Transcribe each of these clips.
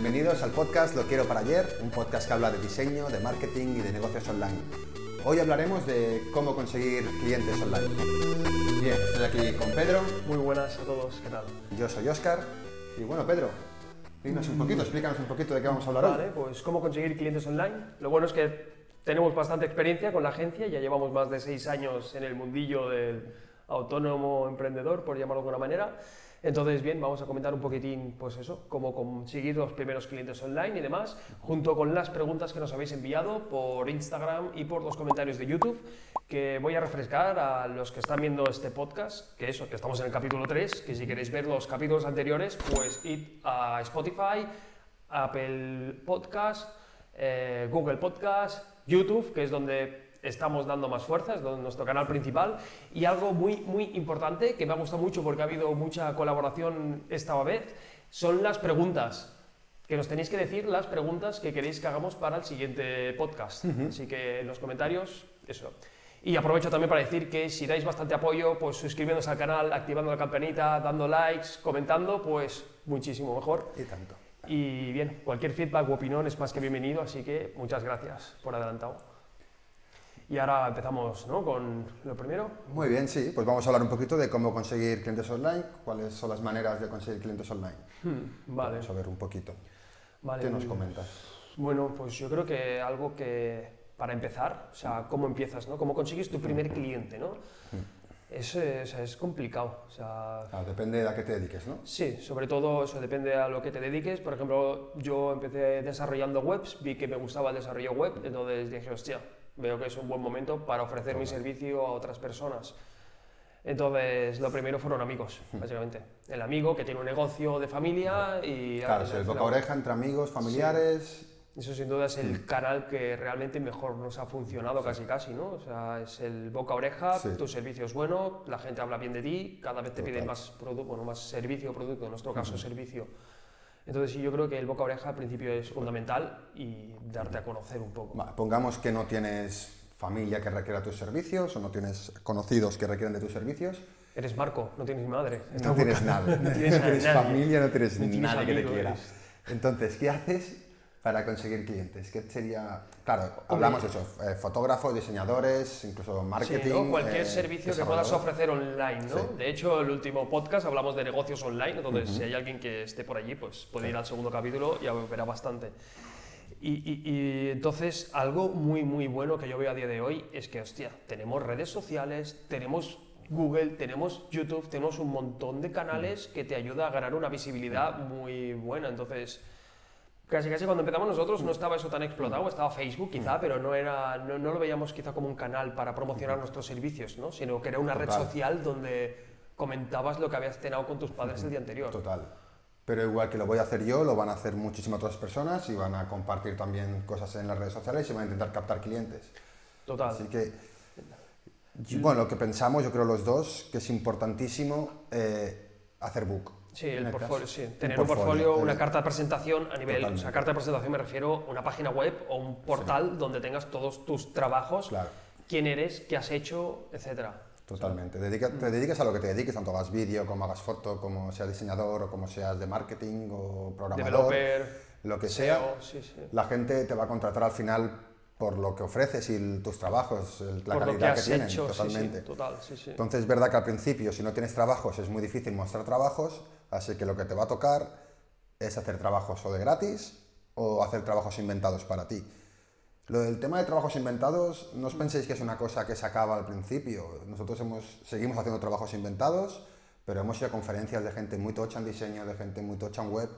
Bienvenidos al podcast Lo Quiero para Ayer, un podcast que habla de diseño, de marketing y de negocios online. Hoy hablaremos de cómo conseguir clientes online. Bien, estoy aquí con Pedro. Muy buenas a todos, ¿qué tal? Yo soy Oscar. Y bueno, Pedro, dinos un poquito, explícanos un poquito de qué vamos a hablar Vale, pues cómo conseguir clientes online. Lo bueno es que tenemos bastante experiencia con la agencia, ya llevamos más de seis años en el mundillo del autónomo emprendedor, por llamarlo de alguna manera. Entonces, bien, vamos a comentar un poquitín, pues eso, cómo conseguir los primeros clientes online y demás, junto con las preguntas que nos habéis enviado por Instagram y por los comentarios de YouTube, que voy a refrescar a los que están viendo este podcast, que eso, que estamos en el capítulo 3, que si queréis ver los capítulos anteriores, pues id a Spotify, Apple Podcast, eh, Google Podcast, YouTube, que es donde estamos dando más fuerza, es nuestro canal principal. Y algo muy, muy importante que me ha gustado mucho porque ha habido mucha colaboración esta vez, son las preguntas. Que nos tenéis que decir las preguntas que queréis que hagamos para el siguiente podcast. Así que en los comentarios, eso. Y aprovecho también para decir que si dais bastante apoyo, pues suscribiéndoos al canal, activando la campanita, dando likes, comentando, pues muchísimo mejor. Y tanto. Y bien, cualquier feedback u opinión es más que bienvenido, así que muchas gracias por adelantado. Y ahora empezamos ¿no? con lo primero. Muy bien, sí, pues vamos a hablar un poquito de cómo conseguir clientes online, cuáles son las maneras de conseguir clientes online. Hmm, vale. Vamos a ver un poquito. Vale, ¿Qué nos comentas? Bueno, pues yo creo que algo que para empezar, o sea, cómo empiezas, ¿no? Cómo consigues tu primer cliente, ¿no? Es, eh, es complicado, o sea... Ah, depende de a qué te dediques, ¿no? Sí, sobre todo eso depende a lo que te dediques. Por ejemplo, yo empecé desarrollando webs, vi que me gustaba el desarrollo web, entonces dije, hostia, veo que es un buen momento para ofrecer mi servicio a otras personas. Entonces, lo primero fueron amigos, básicamente. El amigo que tiene un negocio de familia y... Claro, es el boca a oreja entre amigos, familiares. Eso sin duda es el canal que realmente mejor nos ha funcionado casi casi, ¿no? O sea, es el boca a oreja, Sí. tu servicio es bueno, la gente habla bien de ti, cada vez te piden Total. más producto, bueno, más servicio o producto, en nuestro caso servicio. Entonces sí, yo creo que el boca a oreja al principio es fundamental y darte a conocer un poco. Va, pongamos que no tienes familia que requiera tus servicios o no tienes conocidos que requieran de tus servicios. Eres Marco, no tienes madre. No tienes nada, no tienes a tienes familia, no tienes No tienes nadie que te quiera. Entonces, ¿qué haces para conseguir clientes? ¿Qué sería...? Claro, hablamos de eso, eh, fotógrafos, diseñadores, incluso marketing... Sí, ¿no? Cualquier eh, servicio que puedas ofrecer online, ¿no? Sí. De hecho, el último podcast hablamos de negocios online, entonces si hay alguien que esté por allí, pues puede ir al segundo capítulo y verá bastante. Y, y- y entonces, algo muy, muy bueno que yo veo a día de hoy es que, hostia, tenemos redes sociales, tenemos Google, tenemos YouTube, tenemos un montón de canales que te ayuda a ganar una visibilidad muy buena. Entonces, Casi casi cuando empezamos nosotros no estaba eso tan explotado, estaba Facebook quizá, pero no, era, no, no lo veíamos quizá como un canal para promocionar nuestros servicios, ¿no? sino que era una red social donde comentabas lo que habías cenado con tus padres el día anterior. Total. Pero igual que lo voy a hacer yo, lo van a hacer muchísimas otras personas y van a compartir también cosas en las redes sociales y van a intentar captar clientes. Total. Así que, bueno, lo que pensamos, yo creo los dos, que es importantísimo eh, hacer book. Sí, el portfolio, sí. Tener un portfolio, eh, una carta de presentación a nivel, o Totalmente. sea, carta de presentación me refiero a una página web o un portal donde tengas todos tus trabajos, Claro. quién eres, qué has hecho, etcétera. Totalmente. Dedica- te dediques a lo que te dediques, tanto hagas vídeo, como hagas foto, como seas diseñador o como seas de marketing o programador, Developer, lo que sea. SEO, sí, sí. La gente te va a contratar al final por lo que ofreces y tus trabajos, la Por lo que calidad que, has tienen, hecho, sí, sí, totalmente. total, sí, sí. Entonces es verdad que al principio, si no tienes trabajos, es muy difícil mostrar trabajos, así que lo que te va a tocar es hacer trabajos o de gratis o hacer trabajos inventados para ti. Lo del tema de trabajos inventados, no os penséis que es una cosa que se acaba al principio. Nosotros hemos, seguimos haciendo trabajos inventados, pero hemos ido a conferencias de gente muy tocha en diseño, de gente muy tocha en web,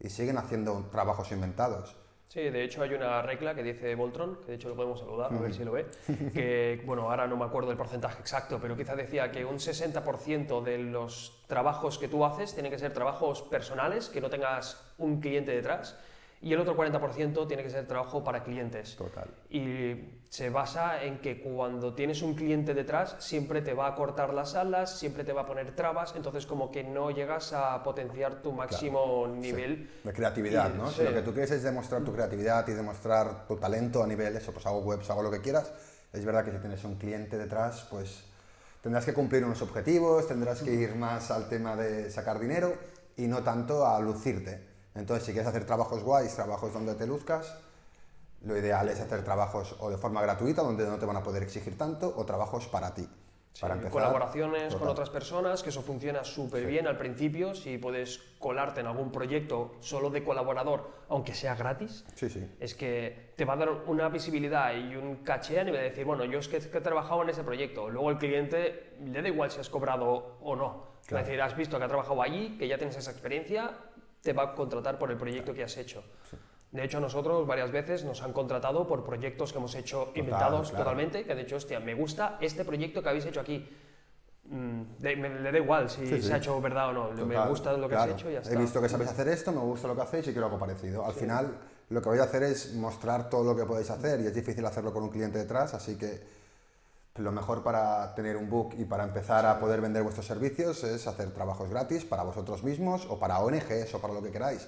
y siguen haciendo trabajos inventados. Sí, de hecho hay una regla que dice Voltron, que de hecho lo podemos saludar, a ver si lo ve, que, bueno, ahora no me acuerdo el porcentaje exacto, pero quizá decía que un 60% de los trabajos que tú haces tienen que ser trabajos personales, que no tengas un cliente detrás, y el otro 40% tiene que ser trabajo para clientes. Total. Y se basa en que cuando tienes un cliente detrás, siempre te va a cortar las alas, siempre te va a poner trabas, entonces como que no llegas a potenciar tu máximo nivel. De creatividad, Y- ¿no? sí. Si lo que tú quieres es demostrar tu creatividad y demostrar tu talento a nivel eso, pues hago webs, hago lo que quieras. Es verdad que si tienes un cliente detrás, pues tendrás que cumplir unos objetivos, tendrás que ir más al tema de sacar dinero y no tanto a lucirte. Entonces, si quieres hacer trabajos guays, trabajos donde te luzcas, lo ideal es hacer trabajos o de forma gratuita, donde no te van a poder exigir tanto, o trabajos para ti. para empezar, colaboraciones con otras personas, que eso funciona súper bien al principio, si puedes colarte en algún proyecto solo de colaborador, aunque sea gratis, Sí, sí. es que te va a dar una visibilidad y un caché a nivel de decir, bueno, yo es que, que he trabajado en ese proyecto, luego el cliente le da igual si has cobrado o no. Claro. Es decir, has visto que ha trabajado allí, que ya tienes esa experiencia, te va a contratar por el proyecto que has hecho. De hecho, nosotros varias veces nos han contratado por proyectos que hemos hecho inventados claro. totalmente, que de hecho, hostia, me gusta este proyecto que habéis hecho aquí. Mm, de- me- le da igual si Sí, sí. se ha hecho verdad o no, me Total, gusta lo que claro. has hecho y ya está. He visto que sabéis hacer esto, me gusta lo que hacéis y quiero algo parecido. Al final, lo que voy a hacer es mostrar todo lo que podéis hacer y es difícil hacerlo con un cliente detrás, así que lo mejor para tener un book y para empezar a poder vender vuestros servicios es hacer trabajos gratis para vosotros mismos o para ONGs o para lo que queráis.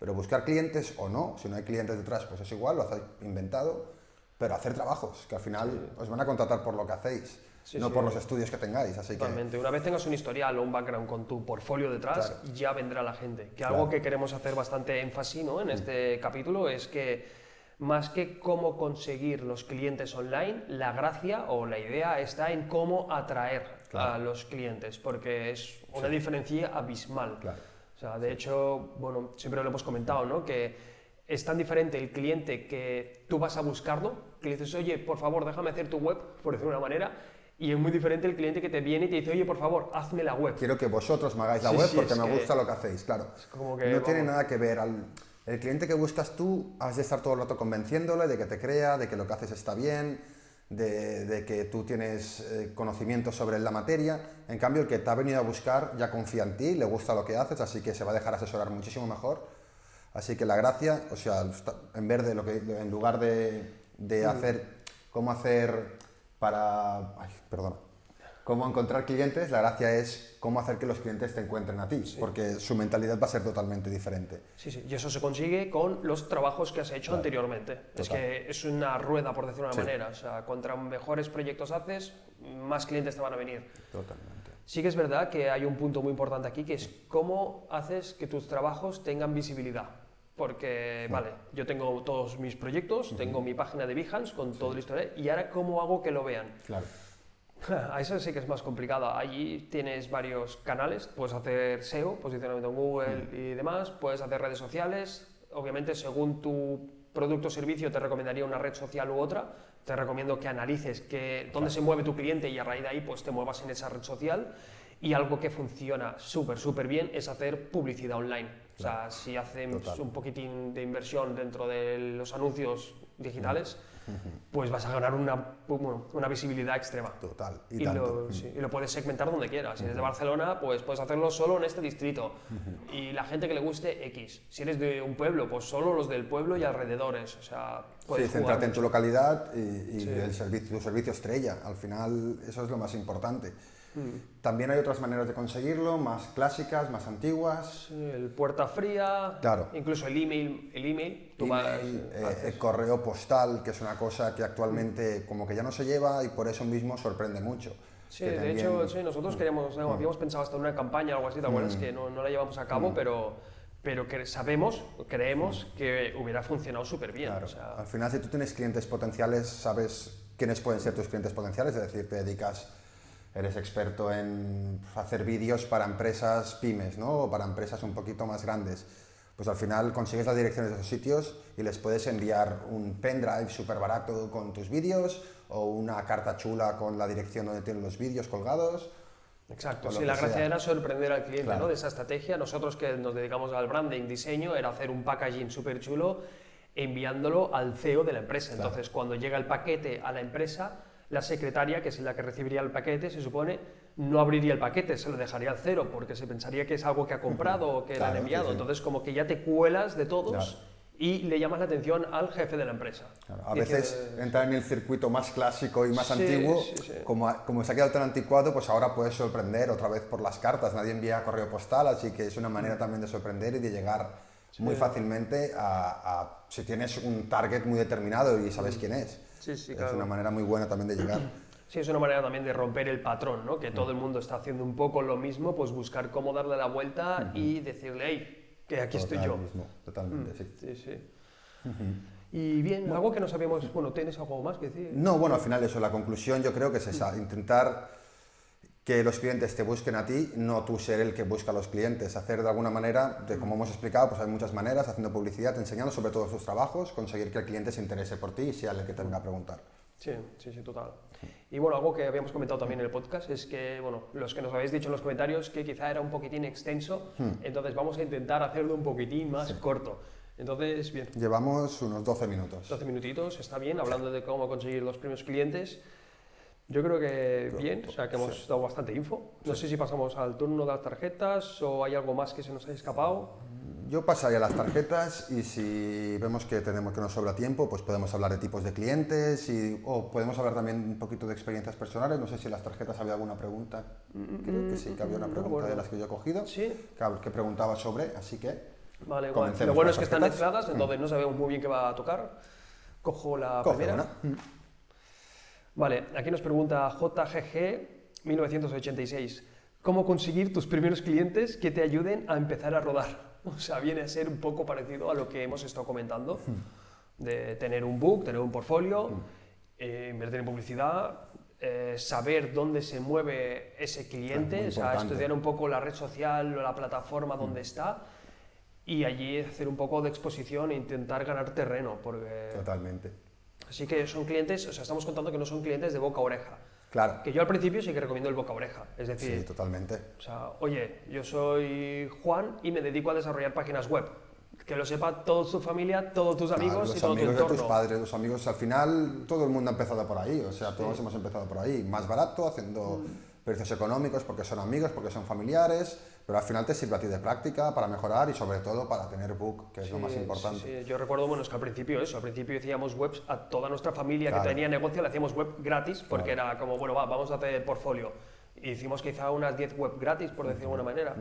Pero buscar clientes o no, si no hay clientes detrás, pues es igual, lo hacéis inventado, pero hacer trabajos, que al final os van a contratar por lo que hacéis, Sí, no sí. por los estudios que tengáis. Así que Totalmente. Una vez tengas un historial o un background con tu portfolio detrás, Claro. ya vendrá la gente. Que Claro. algo que queremos hacer bastante énfasis ¿no? en este capítulo es que más que cómo conseguir los clientes online, la gracia o la idea está en cómo atraer a Claro. los clientes, porque es una diferencia abismal. Claro. O sea, de hecho, bueno, siempre lo hemos comentado, ¿no? Que es tan diferente el cliente que tú vas a buscarlo, que le dices, oye, por favor, déjame hacer tu web, por decirlo de una manera, y es muy diferente el cliente que te viene y te dice, oye, por favor, hazme la web. quiero que vosotros me hagáis la Sí, web sí, porque es me que- gusta lo que hacéis, claro. como que, no tiene vamos. nada que ver al... El cliente que buscas tú, has de estar todo el rato convenciéndole de que te crea, de que lo que haces está bien, de, de que tú tienes eh, conocimiento sobre la materia. En cambio, el que te ha venido a buscar ya confía en ti, le gusta lo que haces, así que se va a dejar asesorar muchísimo mejor. Así que la gracia, o sea, en vez de lo que, en lugar de, de hacer, cómo hacer para, ay, perdona, cómo encontrar clientes, la gracia es cómo hacer que los clientes te encuentren a ti, porque su mentalidad va a ser totalmente diferente. Sí, sí, y eso se consigue con los trabajos que has hecho anteriormente. Es que es una rueda, por decirlo de una Sí. manera. O sea, contra mejores proyectos haces, más clientes te van a venir. Totalmente. Sí que es verdad que hay un punto muy importante aquí, que es cómo haces que tus trabajos tengan visibilidad. Porque, vale, yo tengo todos mis proyectos, tengo mi página de Behance con todo el historial, y ahora cómo hago que lo vean. Claro. A eso sí que es más complicado. Allí tienes varios canales, puedes hacer SEO, posicionamiento en Google y demás, puedes hacer redes sociales. Obviamente, según tu producto o servicio, te recomendaría una red social u otra. Te recomiendo que analices que, dónde se mueve tu cliente y a raíz de ahí pues, te muevas en esa red social. Y algo que funciona súper, súper bien es hacer publicidad online. O sea, si hacemos Total. un poquitín de inversión dentro de los anuncios digitales, pues vas a ganar una, bueno, una visibilidad extrema. Total. Y, Y, tanto. lo, sí, y lo puedes segmentar donde quieras. Si eres de Barcelona, pues puedes hacerlo solo en este distrito. Y la gente que le guste X. Si eres de un pueblo, pues solo los del pueblo y alrededores. O sea, Sí, puedes centrarte en tu localidad y, y Sí. el servicio, tu servicio estrella. Al final, eso es lo más importante. Mm. También hay otras maneras de conseguirlo, más clásicas, más antiguas. El puerta fría, Claro. incluso el email. El email, tú vas, Email, eh, haces- el correo postal, que es una cosa que actualmente como que ya no se lleva y por eso mismo sorprende mucho. Sí, de también- hecho, sí, nosotros queríamos, no, habíamos pensado hasta en una campaña o algo así, ¿te acuerdas? Que no, no la llevamos a cabo, pero, pero que sabemos, creemos que hubiera funcionado súper bien. Claro. O sea, Al final, si tú tienes clientes potenciales, sabes quiénes pueden ser tus clientes potenciales, es decir, te dedicas, eres experto en hacer vídeos para empresas pymes, ¿no? O para empresas un poquito más grandes. Pues al final consigues las direcciones de esos sitios y les puedes enviar un pendrive súper barato con tus vídeos o una carta chula con la dirección donde tienen los vídeos colgados. Exacto, sí, la gracia sea. era sorprender al cliente Claro. ¿no? de esa estrategia. Nosotros que nos dedicamos al branding, diseño, era hacer un packaging súper chulo enviándolo al CEO de la empresa. Claro. Entonces, cuando llega el paquete a la empresa, la secretaria, que es la que recibiría el paquete, se supone, no abriría el paquete, se lo dejaría al cero, porque se pensaría que es algo que ha comprado o que le han enviado. sí, sí. Entonces, como que ya te cuelas de todos Claro. y le llamas la atención al jefe de la empresa. Claro, a veces entrar en el circuito más clásico y más Sí, antiguo, sí, sí. Como, como se ha quedado tan anticuado, pues ahora puedes sorprender otra vez por las cartas. Nadie envía correo postal, así que es una manera también de sorprender y de llegar muy fácilmente a, a- si tienes un target muy determinado y sabes quién es. Sí, sí, es claro. una manera muy buena también de llegar. Sí, es una manera también de romper el patrón, ¿no? Que todo el mundo está haciendo un poco lo mismo, pues buscar cómo darle la vuelta y decirle, hey, que aquí estoy Ahora yo. mismo, totalmente, sí. Sí, sí. Y bien, algo que no sabíamos, bueno, ¿tienes algo más que decir? No, bueno, al final eso, la conclusión yo creo que es esa, intentar que los clientes te busquen a ti, no tú ser el que busca a los clientes, hacer de alguna manera, de, como hemos explicado, pues hay muchas maneras, haciendo publicidad, enseñando sobre todo sus trabajos, conseguir que el cliente se interese por ti y sea el que te venga a preguntar. Sí, sí, sí, total. Y bueno, algo que habíamos comentado también en el podcast es que, bueno, los que nos habéis dicho en los comentarios que quizá era un poquitín extenso, entonces vamos a intentar hacerlo un poquitín más corto. Entonces, bien, Llevamos unos 12 minutos. 12 minutitos, está bien, hablando de cómo conseguir los primeros clientes. Yo creo que bien, o sea que hemos dado bastante info. No sé si pasamos al turno de las tarjetas o hay algo más que se nos haya escapado. Yo pasaría las tarjetas y si vemos que tenemos que nos sobra tiempo, pues podemos hablar de tipos de clientes y, o podemos hablar también un poquito de experiencias personales. No sé si en las tarjetas había alguna pregunta. Creo que sí, que había una pregunta bueno. de las que yo he cogido Sí. que, que preguntaba sobre, así que Vale. Comencemos Lo bueno es que las están tarjetas. mezcladas, entonces no sabemos muy bien qué va a tocar. Cojo la coge primera. una. Vale, aquí nos pregunta JGG 1986. ¿Cómo conseguir tus primeros clientes que te ayuden a empezar a rodar? O sea, viene a ser un poco parecido a lo que hemos estado comentando, de tener un book, tener un portfolio, eh, invertir en publicidad, eh, saber dónde se mueve ese cliente, muy o sea, estudiar un poco la red social o la plataforma donde está y allí hacer un poco de exposición e intentar ganar terreno, porque... Totalmente. Así que son clientes, o sea, estamos contando que no son clientes de boca a oreja. Claro. Que yo al principio sí que recomiendo el boca a oreja. Es decir, Sí, totalmente. o sea, oye, yo soy Juan y me dedico a desarrollar páginas web. Que lo sepa toda tu familia, todos tus amigos Claro, y los todo amigos tu de entorno. tus padres, los amigos, al final todo el mundo ha empezado por ahí, o sea, todos hemos empezado por ahí, más barato, haciendo Mm. precios económicos porque son amigos, porque son familiares, pero al final te sirve a ti de práctica para mejorar y sobre todo para tener book, que es lo más Sí, importante. sí, sí. Yo recuerdo, bueno, es que al principio eso, al principio hacíamos webs a toda nuestra familia Claro. que tenía negocio, le hacíamos web gratis porque era como, bueno, va, vamos a hacer portfolio. Y hicimos quizá unas 10 web gratis, por decirlo de alguna manera.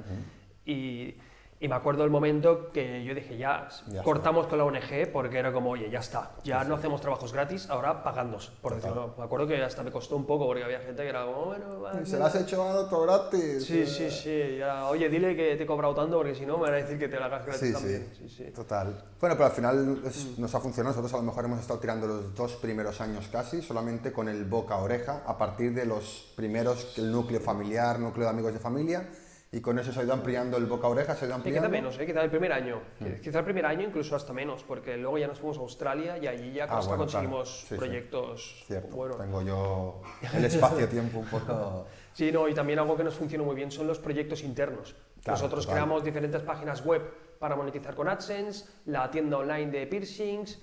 y, y me acuerdo el momento que yo dije, ya, Ya cortamos con la ONG porque era como, oye, ya está, ya no hacemos trabajos gratis, ahora pagándonos, por decirlo. Me acuerdo que hasta me costó un poco porque había gente que era como, bueno, vale. Se lo has hecho a otro gratis. Sí, sí, sí. ya, oye, dile que te he cobrado tanto porque si no me van a decir que te la hagas gratis Sí, también. sí, Sí, sí. total. Bueno, pero al final es- Mm. nos ha funcionado. Nosotros a lo mejor hemos estado tirando los dos primeros años casi, solamente con el boca a oreja, a partir de los primeros, el núcleo familiar, núcleo de amigos de familia, y con eso se ha ido ampliando el boca a oreja, se ha ido Sí, quizá ampliando. menos, ¿eh? quizá el primer año. Quizá el primer año incluso hasta menos, porque luego ya nos fuimos a Australia y allí ya Ah, bueno, conseguimos claro. Sí, sí. proyectos Cierto, buenos. tengo yo el espacio-tiempo un poco... Sí, no, y también algo que nos funcionó muy bien son los proyectos internos. Claro, Nosotros total. creamos diferentes páginas web para monetizar con AdSense, la tienda online de piercings,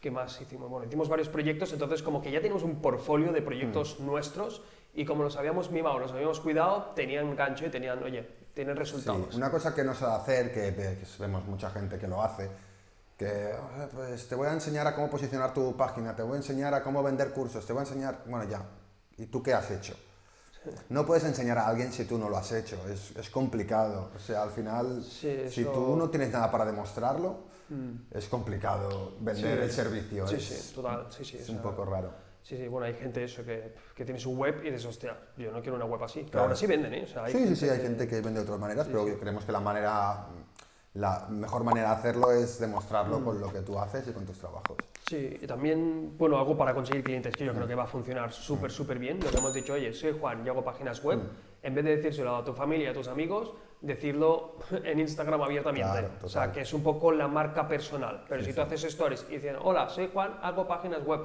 ¿qué más hicimos? Bueno, hicimos varios proyectos, entonces como que ya teníamos un portfolio de proyectos Mm. nuestros y como los habíamos mimado, los habíamos cuidado, tenían gancho y tenían, oye, tienen Sí, resultados. una cosa que no sé hacer, que, que vemos mucha gente que lo hace, que "Oye, pues te voy a enseñar a cómo posicionar tu página, te voy a enseñar a cómo vender cursos, te voy a enseñar, bueno ya, ¿y tú qué has hecho? No puedes enseñar a alguien si tú no lo has hecho, es, es complicado, o sea, al final, Sí, si eso- Mm. tú no tienes nada para demostrarlo, es complicado vender Sí. el servicio, Sí, es, sí, total, sí, sí. es o un sea, poco raro. Sí, sí, bueno, hay gente eso que, que tiene su web y dices, hostia, yo no quiero una web así. Pero Claro. aún así venden, ¿eh? O sea, hay Sí, sí, sí, hay que- gente que vende de otras maneras, pero creemos que la manera, la mejor manera de hacerlo es demostrarlo Mm. con lo que tú haces y con tus trabajos. Sí, y también, bueno, algo para conseguir clientes que yo creo que va a funcionar súper, súper bien. Lo que hemos dicho, oye, soy Juan, yo hago páginas web. En vez de decírselo a tu familia y a tus amigos, decirlo en Instagram abiertamente. Claro, o sea, que es un poco la marca personal. Pero si tú haces stories y dicen, hola, soy Juan, hago páginas web.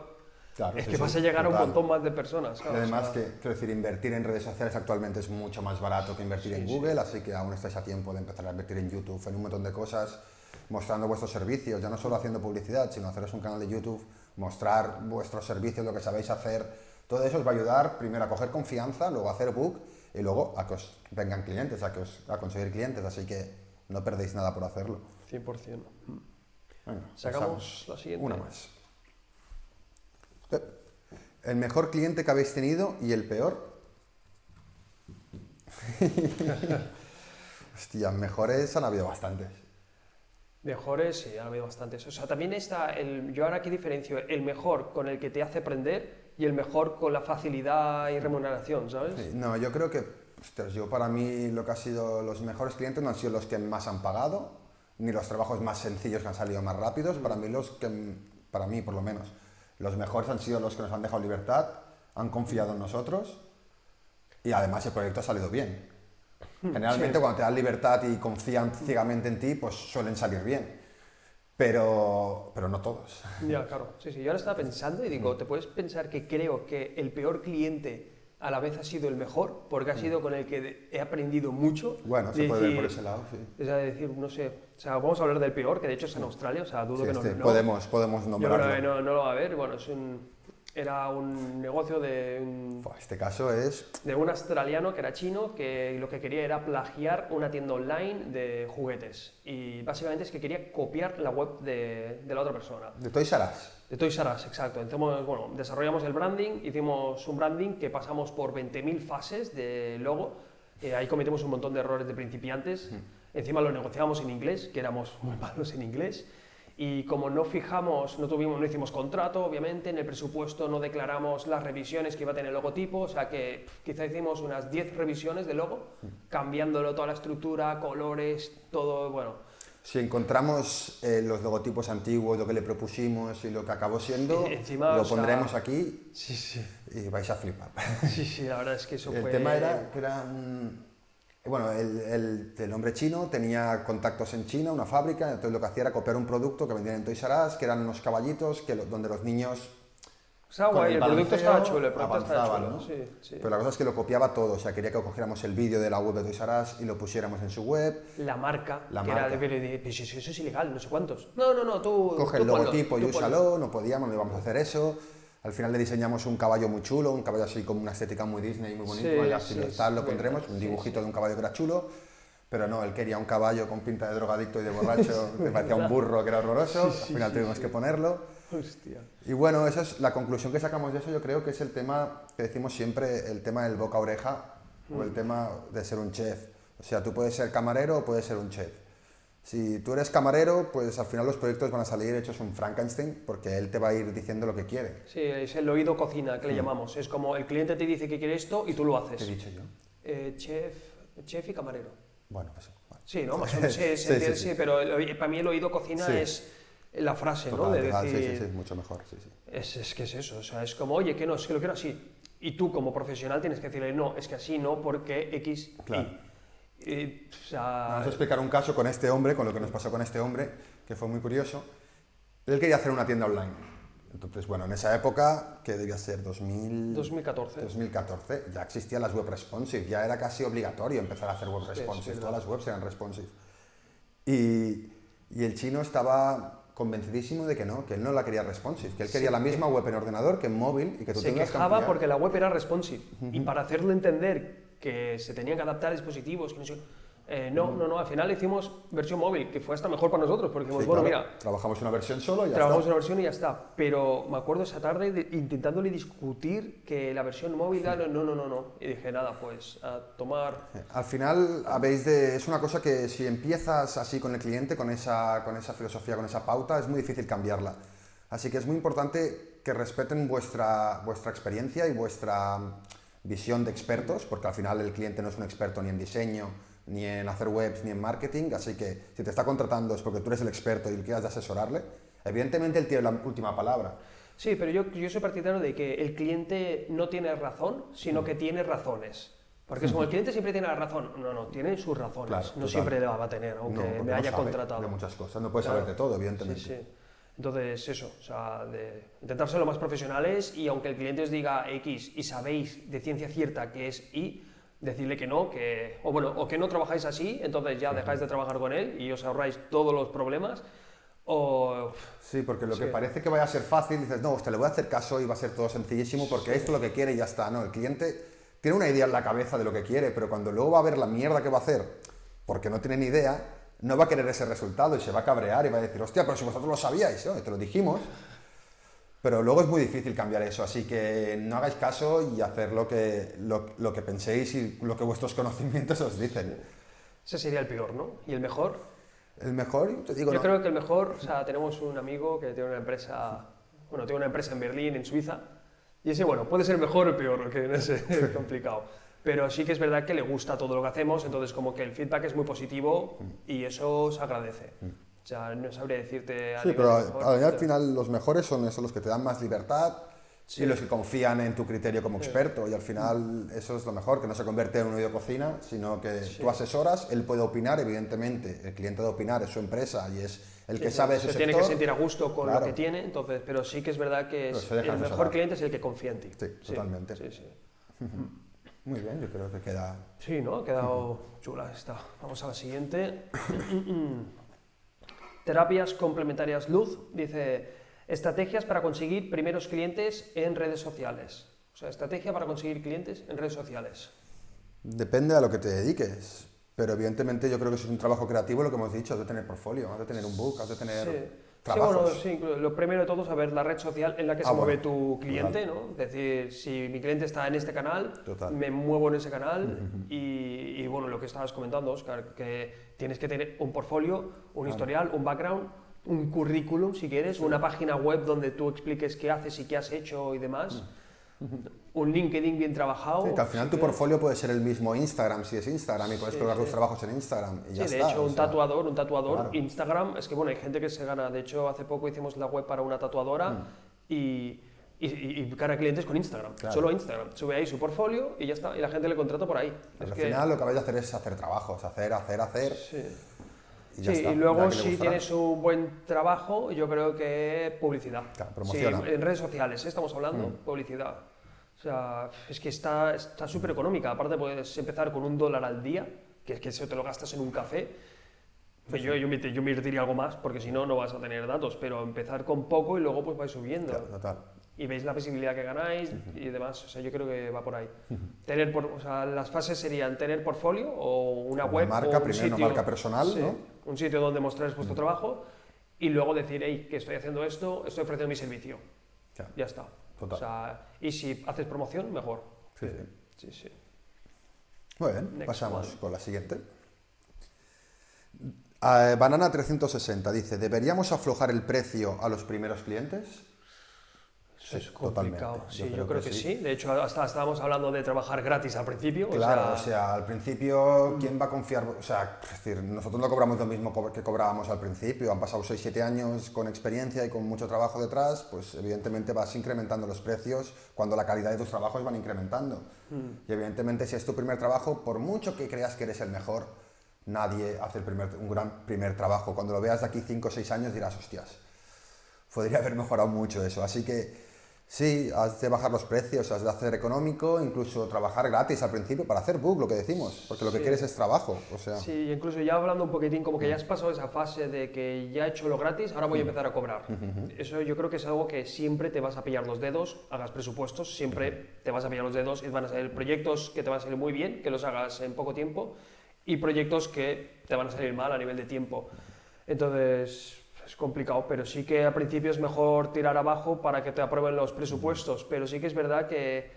Claro, es que sí, vas a llegar a un montón más de personas. Y ¿sabes? además O sea, que, quiero decir, invertir en redes sociales actualmente es mucho más barato que invertir en Google, así que aún estáis a tiempo de empezar a invertir en YouTube, en un montón de cosas, mostrando vuestros servicios, ya no solo haciendo publicidad, sino haceros un canal de YouTube, mostrar vuestros servicios, lo que sabéis hacer. Todo eso os va a ayudar primero a coger confianza, luego a hacer book y luego a que os vengan clientes, a, que os, a conseguir clientes, así que no perdéis nada por hacerlo. 100%. Venga, Sacamos la siguiente. Una más. El mejor cliente que habéis tenido y el peor. Hostia, mejores han habido bastantes. Mejores, sí, ha habido bastantes. O sea, también está el. Yo ahora aquí diferencio el mejor con el que te hace aprender y el mejor con la facilidad y remuneración, ¿sabes? Sí, no, yo creo que, ostras, yo para mí lo que ha sido los mejores clientes no han sido los que más han pagado, ni los trabajos más sencillos que han salido más rápidos. Para mí, los que, para mí por lo menos, los mejores han sido los que nos han dejado libertad, han confiado en nosotros y además el proyecto ha salido bien. Hmm, Generalmente cuando te dan libertad y confían ciegamente en ti, pues suelen salir bien. Pero, pero no todos. Ya, claro. Sí, sí. Yo ahora estaba pensando y digo, ¿te puedes pensar que creo que el peor cliente a la vez ha sido el mejor? Porque ha sido con el que he aprendido mucho. Bueno, se De puede ver decir- por ese lado, sí. Es decir, no sé, o sea, vamos a hablar del peor, que de hecho es en Australia, o sea, dudo Sí, que no, este, no- podemos, podemos yo nombrarlo. creo que no, no lo va a ver, bueno, es un, era un negocio de un, Este caso es... de un australiano que era chino, que lo que quería era plagiar una tienda online de juguetes, y básicamente es que quería copiar la web de, de la otra persona. De Toys R Us. De Toys R Us, exacto. Entonces, bueno, desarrollamos el branding, hicimos un branding que pasamos por 20.000 fases de logo. eh, ahí cometimos un montón de errores de principiantes. Encima lo negociábamos en inglés, que éramos muy malos en inglés. Y como no fijamos, no, tuvimos, no hicimos contrato, obviamente, en el presupuesto no declaramos las revisiones que iba a tener el logotipo, o sea que quizá hicimos unas 10 revisiones de logo, cambiándolo toda la estructura, colores, todo, bueno. Si encontramos eh, los logotipos antiguos, lo que le propusimos y lo que acabó siendo, Encima, lo o sea- pondremos aquí Sí, sí. y vais a flipar. Sí, sí, la verdad es que eso El fue... tema era que era un... Bueno, el, el- el hombre chino tenía contactos en China, una fábrica, entonces lo que hacía era copiar un producto que vendían en Toys R Us, que eran unos caballitos que lo- donde los niños... Estaba con guay, el, producto balanceo estaba chulo, el producto estaba chulo. ¿no? Sí, sí. Pero la cosa es que lo copiaba todo, o sea, quería que cogiéramos el vídeo de la web de Toys R Us y lo pusiéramos en su web, La marca, La que marca. era de, pues eso es ilegal, no sé cuántos. No, no, no, tú. coge tú el ponlo, logotipo y tú ponlo. úsalo, no podíamos, no íbamos a hacer eso. Al final le diseñamos un caballo muy chulo, un caballo así con una estética muy Disney, muy bonito, Sí, así sí, tal, lo pondremos, un dibujito de un caballo que era chulo, pero no, él quería un caballo con pinta de drogadicto y de borracho, que parecía un burro, que era horroroso, al final tuvimos que ponerlo. Hostia. Y bueno, esa es la conclusión que sacamos de eso, yo creo que es el tema que decimos siempre, el tema del boca-oreja o Mm. el tema de ser un chef. O sea, tú puedes ser camarero o puedes ser un chef. Si tú eres camarero, pues al final los proyectos van a salir hechos un Frankenstein porque él te va a ir diciendo lo que quiere. Sí, es el oído cocina que le llamamos. Es como el cliente te dice que quiere esto y tú lo Mm. ¿Te he haces. dicho yo? Eh, chef, chef y camarero. Bueno, eso. bueno. Sí, ¿no? Más o menos, sí, Sí, sí, sí, sí. pero el para mí el oído cocina es la frase, ¿no? Total, De total, decir, sí, sí, sí, mucho mejor, sí, sí. Es, es que es eso, o sea, es como, oye, que no, es que lo quiero así. Y tú como profesional tienes que decirle, no, es que así no, porque X. Claro. Y, o sea, Vamos a explicar un caso con este hombre, con lo que nos pasó con este hombre, que fue muy curioso. Él quería hacer una tienda online. Entonces, bueno, en esa época, que debía ser 2000... 2014. 2014, ya existían las web responsive, ya era casi obligatorio empezar a hacer web es responsive, verdad. todas las webs eran responsive. Y, y el chino estaba convencidísimo de que no, que él no la quería responsive, que él quería la misma web en ordenador que en móvil y que tú se tengas que quejaba ampliar. porque la web era responsive. Y para hacerle entender que se tenían que adaptar dispositivos, que no sé- eh, no, no, no, al final hicimos versión móvil, que fue hasta mejor para nosotros, porque dijimos, Sí, bueno, claro, mira, trabajamos una versión solo y ya trabajamos está. una versión y ya está. Pero me acuerdo esa tarde de- intentándole discutir que la versión móvil, no, no, no, no, no. Y dije, nada, pues a tomar Al final habéis de, es una cosa que si empiezas así con el cliente, con esa, con esa filosofía, con esa pauta, es muy difícil cambiarla. Así que es muy importante que respeten vuestra, vuestra experiencia y vuestra visión de expertos, porque al final el cliente no es un experto ni en diseño, ni en hacer webs, ni en marketing, así que si te está contratando es porque tú eres el experto y quieras de asesorarle. Evidentemente él tiene la última palabra. Sí, pero yo, yo soy partidario de que el cliente no tiene razón, sino que tiene razones. Porque es como el cliente siempre tiene la razón. No, no, tiene sus razones. Claro, no total. siempre la va a tener, aunque No, me no haya sabe contratado. De muchas cosas, no puedes Claro. saber de todo, evidentemente. Sí, sí. Entonces, eso, o sea, de intentar ser lo más profesionales y aunque el cliente os diga X y sabéis de ciencia cierta que es Y, decirle que no, que, o bueno, o que no trabajáis así, entonces ya dejáis de trabajar con él y os ahorráis todos los problemas, o... Sí, porque lo que parece que vaya a ser fácil, dices, no, usted le voy a hacer caso y va a ser todo sencillísimo porque esto es lo que quiere y ya está. No, el cliente tiene una idea en la cabeza de lo que quiere, pero cuando luego va a ver la mierda que va a hacer porque no tiene ni idea, no va a querer ese resultado y se va a cabrear y va a decir, hostia, pero si vosotros lo sabíais, ¿no? Te lo dijimos. Pero luego es muy difícil cambiar eso, así que no hagáis caso y hacer lo que, lo, lo que penséis y lo que vuestros conocimientos os dicen. Ese sería el peor, ¿no? ¿Y el mejor? El mejor, te digo, Yo no- creo que el mejor, o sea, tenemos un amigo que tiene una empresa, bueno, tiene una empresa en Berlín, en Suiza, y ese, bueno, puede ser mejor o peor, que no sé, es complicado. Pero sí que es verdad que le gusta todo lo que hacemos, entonces como que el feedback es muy positivo y eso se agradece. O sea, no sabría decirte... A Sí, pero al, mejor, al pero- final los mejores son esos los que te dan más libertad Sí. y los que confían en tu criterio como experto. Y al final eso es lo mejor, que no se convierte en un oído cocina, sino que tú asesoras, él puede opinar, evidentemente, el cliente de opinar es su empresa y es el que Sí, sabe de se su tiene sector. que sentir a gusto con Claro. lo que tiene, entonces, pero sí que es verdad que es, el mejor cliente es el que confía en ti. Sí, totalmente. Muy bien, yo creo que queda... Sí, ¿no? Ha quedado chula esta. Vamos a la siguiente. Terapias complementarias luz. Dice, estrategias para conseguir primeros clientes en redes sociales. O sea, estrategia para conseguir clientes en redes sociales. Depende a lo que te dediques, pero evidentemente yo creo que eso es un trabajo creativo, lo que hemos dicho, has de tener portfolio, has de tener un book, has de tener Sí. Sí, bueno, sí, lo primero de todo es saber la red social en la que Ah, se mueve tu cliente, ¿no? Es decir, si mi cliente está en este canal, Total. me muevo en ese canal y, y, bueno, lo que estabas comentando, Oscar, que tienes que tener un portfolio, un historial, un background, un currículum, si quieres, una página web donde tú expliques qué haces y qué has hecho y demás, un LinkedIn bien trabajado. Sí, que al final tu portfolio puede ser el mismo Instagram, si es Instagram, y puedes Sí, colgar sí. tus trabajos en Instagram y Sí, ya de está. hecho, un sea, tatuador, un tatuador, claro. Instagram, es que bueno, hay gente que se gana. De hecho, hace poco hicimos la web para una tatuadora Mm. y, y, cara a clientes con Instagram, Claro. solo Instagram. Sube ahí su portfolio y ya está, y la gente le contrata por ahí. Al Es que- final lo que vais a hacer es hacer trabajos, hacer, hacer, hacer. Y Sí, está. y luego si tienes un buen trabajo, yo creo que publicidad. Claro, Sí, en redes sociales, ¿eh? estamos hablando, Mm. publicidad. O sea, es que está está súper económica. Aparte puedes empezar con un dólar al día, que es que eso te lo gastas en un café. Pues yo, yo, me, yo me invertiría algo más, porque si no, no vas a tener datos. Pero empezar con poco y luego pues vais subiendo. Claro, total. Y veis la visibilidad que ganáis y demás. O sea, yo creo que va por ahí. Tener por, o sea, las fases serían tener portfolio o una Una web marca, o un primero una sitio, marca personal, sí, ¿no? Un sitio donde mostráis vuestro trabajo y luego decir, hey, que estoy haciendo esto, estoy ofreciendo mi servicio. Ya está. Total. O sea, y si haces promoción, mejor. Sí, sí. Sí, sí. Muy bien, Next pasamos one. con la siguiente. Ah, Banana 360 dice, ¿deberíamos aflojar el precio a los primeros clientes? Es totalmente. complicado. Yo Sí, yo creo creo, que que, sí. sí. De hecho, hasta estábamos hablando de trabajar gratis al principio. Claro, o o sea, sea, al principio, ¿quién va a confiar? O sea, es decir, nosotros no cobramos lo mismo que cobrábamos al principio, han pasado 6-7 años con experiencia y con mucho trabajo detrás, pues evidentemente vas incrementando los precios cuando la calidad de tus trabajos van incrementando. Y evidentemente si es tu primer trabajo, por mucho que creas que eres el mejor, nadie hace el primer, un gran primer trabajo. Cuando lo veas de aquí 5 o 6 años dirás, hostias, podría haber mejorado mucho eso. Así que sí, has de bajar los precios, has de hacer económico, incluso trabajar gratis al principio para hacer book, lo que decimos, porque lo que quieres es trabajo. O sea, Sí, incluso ya hablando un poquitín, como que ya has pasado esa fase de que ya he hecho lo gratis, ahora voy a empezar a cobrar. Eso yo creo que es algo que siempre te vas a pillar los dedos, hagas presupuestos, siempre te vas a pillar los dedos y van a salir proyectos que te van a salir muy bien, que los hagas en poco tiempo, y proyectos que te van a salir mal a nivel de tiempo. Entonces, es complicado, pero sí que al principio es mejor tirar abajo para que te aprueben los presupuestos, pero sí que es verdad que,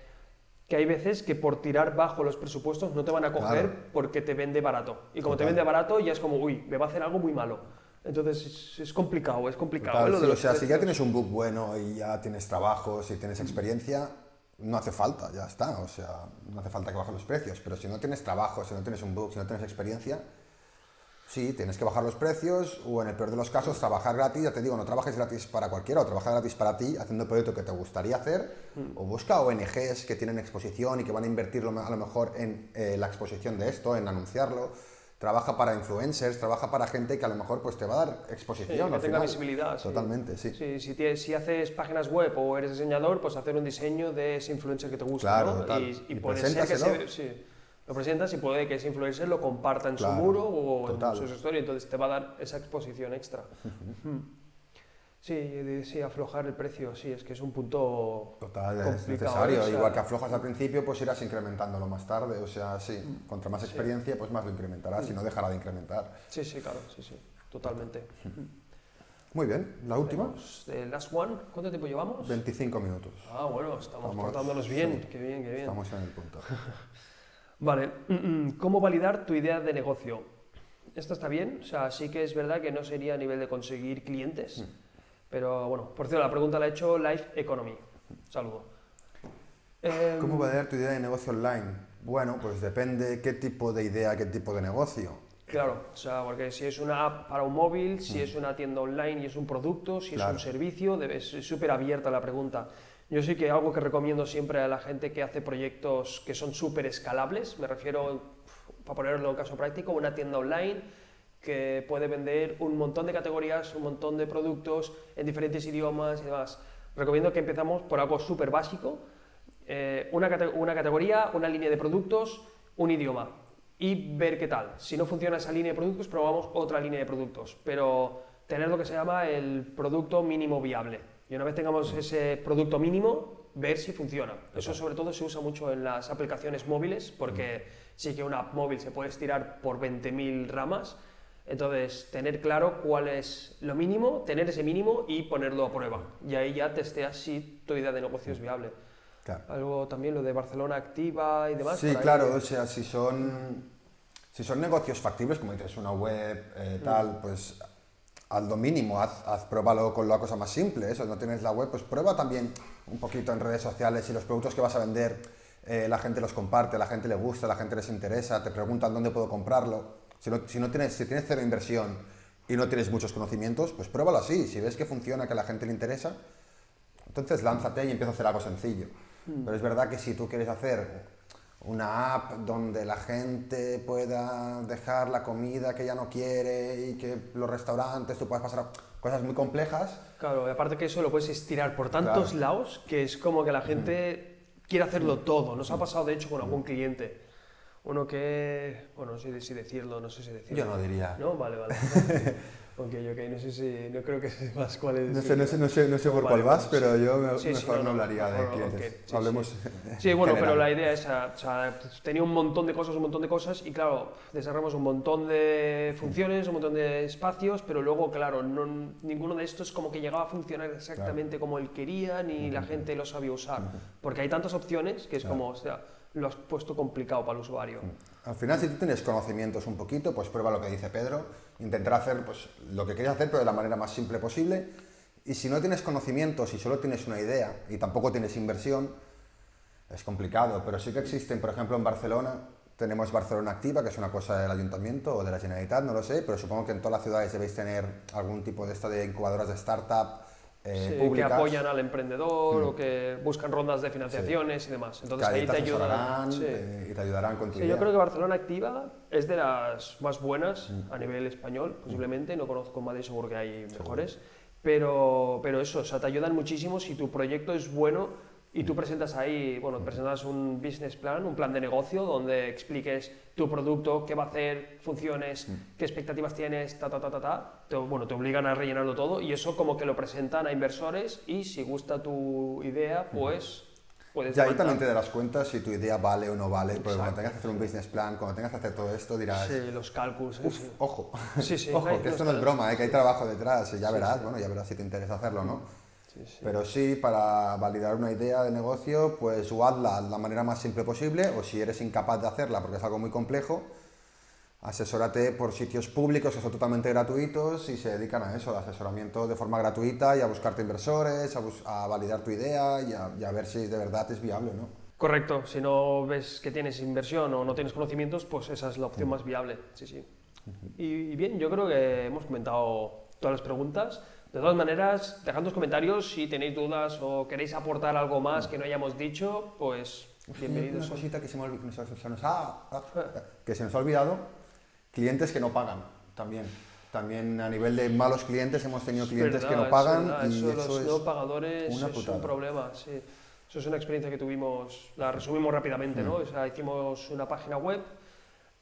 que hay veces que por tirar bajo los presupuestos no te van a coger Claro. porque te vende barato. Y como te Total. vende barato ya es como, uy, me va a hacer algo muy malo. Entonces es, es complicado, es complicado. Total, ¿eh? lo sí, de o los sea, si ya tienes un book bueno y ya tienes trabajos y tienes experiencia, no hace falta, ya está. O sea, no hace falta que bajes los precios. Pero si no tienes trabajo, si no tienes un book, si no tienes experiencia, sí, tienes que bajar los precios o en el peor de los casos trabajar gratis. Ya te digo, no trabajes gratis para cualquiera o trabaja gratis para ti haciendo el proyecto que te gustaría hacer o busca ONGs que tienen exposición y que van a invertir a lo mejor en eh, la exposición de esto, en anunciarlo. Trabaja para influencers, trabaja para gente que a lo mejor pues, te va a dar Sí, exposición. que al tenga final. visibilidad. sí. Totalmente, sí. Sí, si, tienes- si haces páginas web o eres diseñador, pues hacer un diseño de ese influencer que te gusta. Claro, ¿no? Y, y Y puede ser que se- sí, lo presentas y puede que ese influencer lo comparta en Claro, su muro o total. en sus stories, entonces te va a dar esa exposición extra. Mm. Sí, de- sí, aflojar el precio, sí, es que es un punto Total, es complicado, necesario. o sea, Igual que aflojas al principio, pues irás incrementándolo más tarde. O sea, sí, contra más experiencia, pues más lo incrementarás y no dejará de incrementar. Sí, sí, claro, sí, sí, totalmente. Muy bien, la última, last one, ¿cuánto tiempo llevamos? 25 minutos. Ah, bueno, estamos Estamos- bien, sí. qué bien, qué bien. Estamos en el punto. Vale, mm, mm, ¿cómo validar tu idea de negocio? Esto está bien, o sea, sí que es verdad que no sería a nivel de conseguir clientes, Mm. pero bueno, por cierto, la pregunta la ha hecho Life Economy. Saludo. Em, ¿Cómo validar tu idea de negocio online? Bueno, pues depende qué tipo de idea, qué tipo de negocio. Claro, o sea, porque si es una app para un móvil, si Mm. es una tienda online y es un producto, si Claro. es un servicio, es súper abierta la pregunta. Yo sí que algo que recomiendo siempre a la gente que hace proyectos que son súper escalables, me refiero, para ponerlo en caso práctico, una tienda online que puede vender un montón de categorías, un montón de productos en diferentes idiomas y demás. Recomiendo que empezamos por algo súper básico, eh, una, cate- una categoría, una línea de productos, un idioma y ver qué tal. Si no funciona esa línea de productos, probamos otra línea de productos, pero tener lo que se llama el producto mínimo viable. Y una vez tengamos ese producto mínimo, ver si funciona. Eso sobre todo se usa mucho en las aplicaciones móviles, porque sí que una app móvil se puede estirar por 20.000 ramas. Entonces, tener claro cuál es lo mínimo, tener ese mínimo y ponerlo a prueba. Y ahí ya testeas si tu idea de negocio es viable. Claro. Algo también lo de Barcelona activa y demás. Sí, ahí. claro, o sea, si son, si son negocios factibles, como dices, una web, eh, Mm. tal, pues haz lo mínimo, haz, haz, pruébalo con la cosa más simple, eso, no tienes la web, pues prueba también un poquito en redes sociales si los productos que vas a vender eh, la gente los comparte, la gente le gusta, la gente les interesa, te preguntan dónde puedo comprarlo. Si, no, si, no tienes, si tienes cero inversión y no tienes muchos conocimientos, pues pruébalo así, si ves que funciona, que a la gente le interesa, entonces lánzate y empieza a hacer algo sencillo. Pero es verdad que si tú quieres hacer una app donde la gente pueda dejar la comida que ya no quiere y que los restaurantes tú puedas pasar a cosas muy complejas, Claro, y aparte que eso lo puedes estirar por tantos Claro. lados que es como que la gente quiere hacerlo todo. Nos ha pasado de hecho con algún cliente. Uno que, bueno, no sé si decirlo, no sé si decirlo. yo no diría. No, vale, vale. ok, ok, no sé si, no creo que sepas cuál es. No sé, no sé, no sé, no sé por Vale, cuál vas, sí. pero yo me- Sí, sí, mejor no, no, no, hablaría de mejor, clientes. ok, sí, Hablemos. Sí, bueno, pero la idea es, o sea, tenía un montón de cosas, un montón de cosas, y claro, desarrollamos un montón de funciones, un montón de espacios, pero luego, claro, no- ninguno de estos como que llegaba a funcionar exactamente como él quería, ni la gente lo sabía usar, porque hay tantas opciones que es como, o sea, lo has puesto complicado para el usuario. Al final, si tú tienes conocimientos un poquito, pues prueba lo que dice Pedro, intentar hacer pues, lo que quieres hacer, pero de la manera más simple posible. Y si no tienes conocimientos y solo tienes una idea y tampoco tienes inversión, es complicado. Pero sí que existen, por ejemplo, en Barcelona, tenemos Barcelona Activa, que es una cosa del ayuntamiento o de la Generalitat, no lo sé, pero supongo que en todas las ciudades debéis tener algún tipo de esto de incubadoras de startup eh, Sí, que públicas. Mm. apoyan al emprendedor o que buscan rondas de financiaciones y demás. Entonces ahí ahí te sí. eh, y te ayudarán con tu idea. yo creo que Barcelona Activa es de las más buenas Mm. a nivel español, posiblemente. No conozco Madrid, seguro que hay mejores. Pero, pero eso, o sea, te ayudan muchísimo si tu proyecto es bueno y tú presentas ahí, bueno, presentas un business plan, un plan de negocio donde expliques tu producto, qué va a hacer, funciones, qué expectativas tienes, ta, ta, ta, ta, ta. Te, bueno, te obligan a rellenarlo todo y eso como que lo presentan a inversores y si gusta tu idea, pues puedes Y ahí también te darás cuenta si tu idea vale o no vale, porque cuando tengas que hacer un business plan, cuando tengas que hacer todo esto, dirás, Sí, los cálculos. sí, uff, sí. ojo, Sí, sí, ojo, que esto no es broma, ¿eh? que hay trabajo detrás, y ya verás, bueno, ya verás si te interesa hacerlo, ¿no? Sí, sí. Pero sí, para validar una idea de negocio, pues o hazla de la manera más simple posible, o si eres incapaz de hacerla porque es algo muy complejo, asesórate por sitios públicos que son totalmente gratuitos y se dedican a eso, al asesoramiento de forma gratuita y a buscarte inversores, a, bus- a validar tu idea y a, y a ver si de verdad es viable, ¿no? Correcto, si no ves que tienes inversión o no tienes conocimientos, pues esa es la opción más viable, sí, sí. Y, y bien, yo creo que hemos comentado todas las preguntas. De todas maneras, dejad los comentarios si tenéis dudas o queréis aportar algo más que no hayamos dicho, pues bienvenidos. Una cosita que se, me olvi- que se- se nos ha, ah, que se nos ha olvidado, clientes que no pagan también. También a nivel de malos clientes hemos tenido clientes Verdad, que no pagan y eso, eso los es no pagadores una es un problema, sí. Eso es una experiencia que tuvimos, la resumimos rápidamente, Mm. ¿no? O sea, hicimos una página web,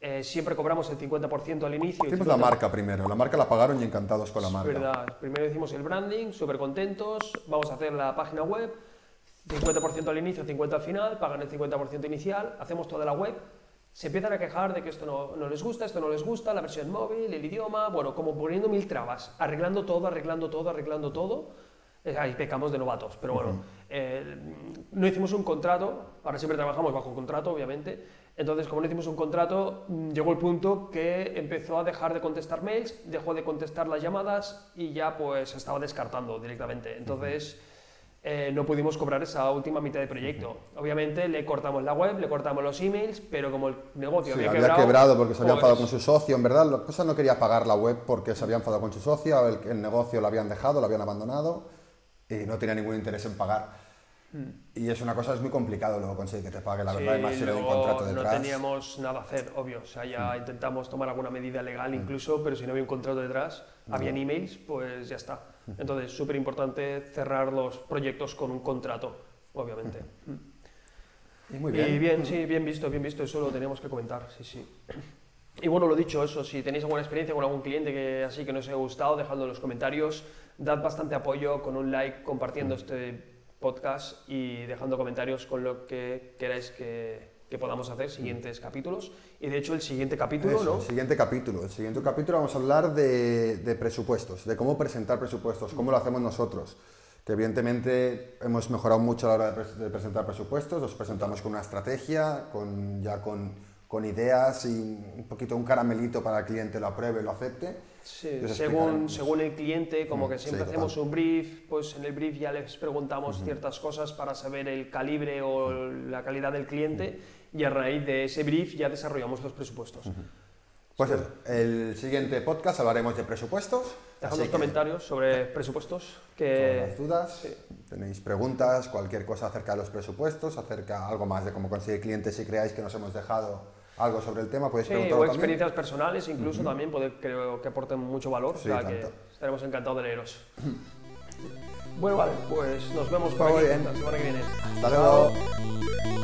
eh, siempre cobramos el 50% al inicio. Hicimos 50% la marca primero, la marca la pagaron y encantados con la Es marca. verdad, primero hicimos el branding, súper contentos, vamos a hacer la página web, 50% al inicio, 50% al final, pagan el 50% inicial, hacemos toda la web, se empiezan a quejar de que esto no, no les gusta, esto no les gusta, la versión móvil, el idioma, bueno, como poniendo mil trabas, arreglando todo, arreglando todo, arreglando todo. Eh, ahí pecamos de novatos, pero bueno, eh, no hicimos un contrato, ahora siempre trabajamos bajo contrato, obviamente, entonces como no hicimos un contrato, mm, llegó el punto que empezó a dejar de contestar mails, dejó de contestar las llamadas y ya pues estaba descartando directamente. Entonces, eh, no pudimos cobrar esa última mitad de proyecto. Obviamente le cortamos la web, le cortamos los emails, pero como el negocio Sí, había, había quebrado, quebrado porque se había enfadado con pues, su socio, en verdad. La cosa no quería pagar la web porque se había enfadado con su socio, el, el negocio lo habían dejado, lo habían abandonado y no tenía ningún interés en pagar. Y es una cosa, es muy complicado luego conseguir que te pague, la verdad. Sí, y más si no hay un contrato no detrás. Hmm. teníamos nada a hacer, obvio. O sea, ya intentamos tomar alguna medida legal incluso, pero si no había un contrato detrás, habían emails, pues ya está. Hmm. Entonces, súper importante cerrar los proyectos con un contrato, obviamente. Y muy bien. Y bien, sí, bien visto, bien visto, eso lo teníamos que comentar, sí, sí. Y bueno, lo dicho, eso, si tenéis alguna experiencia con algún cliente que así que no os haya gustado, dejadlo en los comentarios, dad bastante apoyo con un like, compartiendo este podcast y dejando comentarios con lo que queráis que, que podamos hacer, siguientes capítulos. Y de hecho, el siguiente capítulo, Eso, ¿no? el siguiente capítulo. El siguiente capítulo vamos a hablar de, de presupuestos, de cómo presentar presupuestos, cómo lo hacemos nosotros. Que evidentemente hemos mejorado mucho a la hora de presentar presupuestos, los presentamos con una estrategia, con, ya con, con ideas y un poquito un caramelito para que el cliente lo apruebe, lo acepte. Sí, según, según el cliente, como Mm, que siempre sí, hacemos un brief, pues en el brief ya les preguntamos ciertas cosas para saber el calibre o la calidad del cliente y a raíz de ese brief ya desarrollamos los presupuestos. Pues eso, el siguiente podcast hablaremos de presupuestos. Dejad así los que comentarios sobre presupuestos que... las dudas, tenéis preguntas, cualquier cosa acerca de los presupuestos, acerca algo más de cómo conseguir clientes si creáis que nos hemos dejado algo sobre el tema, podéis Sí, preguntarlo o también. experiencias personales incluso también puede, creo que aporten mucho valor, Sí, o sea que estaremos encantados de leeros. bueno, vale, pues nos vemos por Muy aquí bien. la semana que viene. Hasta luego.